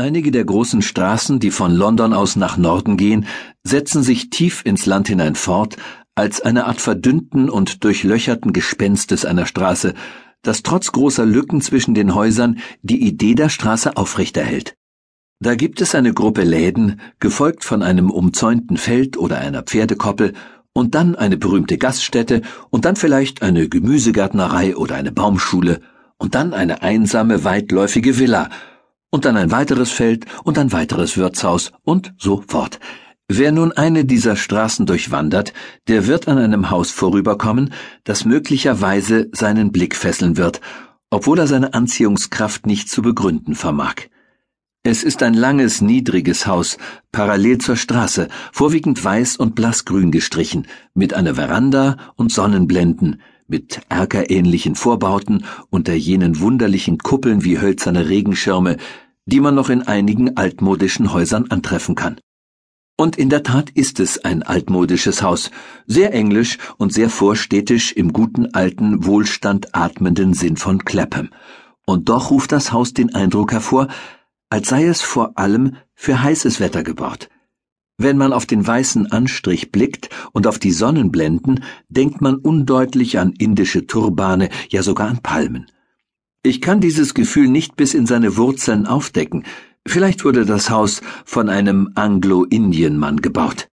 Einige der großen Straßen, die von London aus nach Norden gehen, setzen sich tief ins Land hinein fort, als eine Art verdünnten und durchlöcherten Gespenstes einer Straße, das trotz großer Lücken zwischen den Häusern die Idee der Straße aufrechterhält. Da gibt es eine Gruppe Läden, gefolgt von einem umzäunten Feld oder einer Pferdekoppel, und dann eine berühmte Gaststätte, und dann vielleicht eine Gemüsegärtnerei oder eine Baumschule, und dann eine einsame, weitläufige Villa, und dann ein weiteres Feld und ein weiteres Wirtshaus und so fort. Wer nun eine dieser Straßen durchwandert, der wird an einem Haus vorüberkommen, das möglicherweise seinen Blick fesseln wird, obwohl er seine Anziehungskraft nicht zu begründen vermag. Es ist ein langes, niedriges Haus, parallel zur Straße, vorwiegend weiß und blassgrün gestrichen, mit einer Veranda und Sonnenblenden, mit erkerähnlichen Vorbauten unter jenen wunderlichen Kuppeln wie hölzerne Regenschirme, die man noch in einigen altmodischen Häusern antreffen kann. Und in der Tat ist es ein altmodisches Haus, sehr englisch und sehr vorstädtisch im guten alten, Wohlstand atmenden Sinn von Clapham. Und doch ruft das Haus den Eindruck hervor, als sei es vor allem für heißes Wetter gebaut. Wenn man auf den weißen Anstrich blickt und auf die Sonnenblenden, denkt man undeutlich an indische Turbane, ja sogar an Palmen. Ich kann dieses Gefühl nicht bis in seine Wurzeln aufdecken. Vielleicht wurde das Haus von einem Anglo-Indien-Mann gebaut.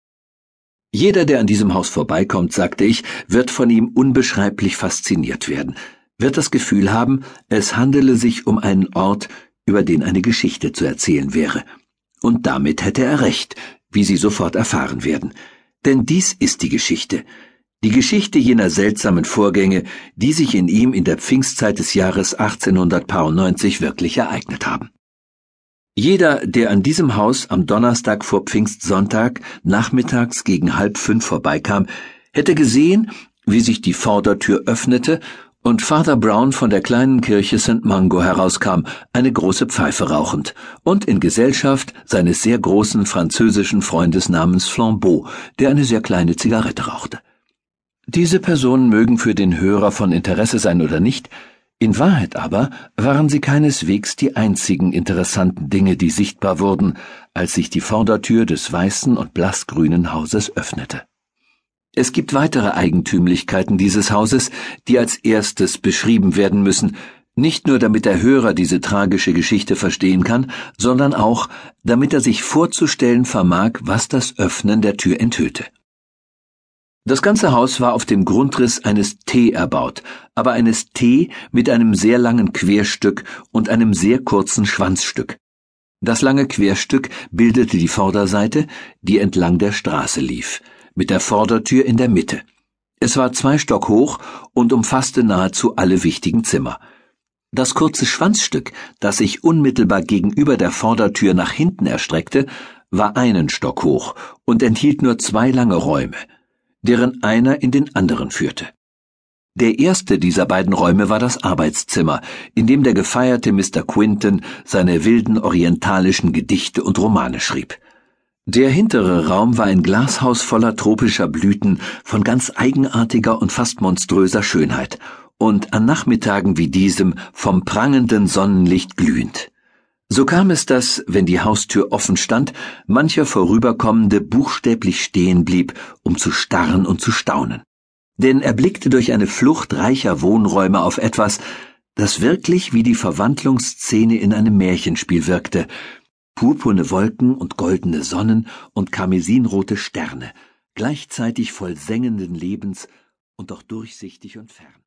Jeder, der an diesem Haus vorbeikommt, sagte ich, wird von ihm unbeschreiblich fasziniert werden, wird das Gefühl haben, es handele sich um einen Ort, über den eine Geschichte zu erzählen wäre. Und damit hätte er recht, wie Sie sofort erfahren werden. Denn dies ist die Geschichte. Die Geschichte jener seltsamen Vorgänge, die sich in ihm in der Pfingstzeit des Jahres 1890 wirklich ereignet haben. Jeder, der an diesem Haus am Donnerstag vor Pfingstsonntag nachmittags gegen halb fünf vorbeikam, hätte gesehen, wie sich die Vordertür öffnete und Father Brown von der kleinen Kirche St. Mungo herauskam, eine große Pfeife rauchend, und in Gesellschaft seines sehr großen französischen Freundes namens Flambeau, der eine sehr kleine Zigarette rauchte. Diese Personen mögen für den Hörer von Interesse sein oder nicht, in Wahrheit aber waren sie keineswegs die einzigen interessanten Dinge, die sichtbar wurden, als sich die Vordertür des weißen und blassgrünen Hauses öffnete. Es gibt weitere Eigentümlichkeiten dieses Hauses, die als erstes beschrieben werden müssen, nicht nur damit der Hörer diese tragische Geschichte verstehen kann, sondern auch, damit er sich vorzustellen vermag, was das Öffnen der Tür enthüllte. Das ganze Haus war auf dem Grundriss eines T erbaut, aber eines T mit einem sehr langen Querstück und einem sehr kurzen Schwanzstück. Das lange Querstück bildete die Vorderseite, die entlang der Straße lief mit der Vordertür in der Mitte. Es war zwei Stock hoch und umfasste nahezu alle wichtigen Zimmer. Das kurze Schwanzstück, das sich unmittelbar gegenüber der Vordertür nach hinten erstreckte, war einen Stock hoch und enthielt nur zwei lange Räume, deren einer in den anderen führte. Der erste dieser beiden Räume war das Arbeitszimmer, in dem der gefeierte Mr. Quinton seine wilden orientalischen Gedichte und Romane schrieb. Der hintere Raum war ein Glashaus voller tropischer Blüten von ganz eigenartiger und fast monströser Schönheit und an Nachmittagen wie diesem vom prangenden Sonnenlicht glühend. So kam es, dass, wenn die Haustür offen stand, mancher Vorüberkommende buchstäblich stehen blieb, um zu starren und zu staunen. Denn er blickte durch eine Flucht reicher Wohnräume auf etwas, das wirklich wie die Verwandlungsszene in einem Märchenspiel wirkte, purpurne Wolken und goldene Sonnen und karmesinrote Sterne, gleichzeitig voll sengenden Lebens und doch durchsichtig und fern.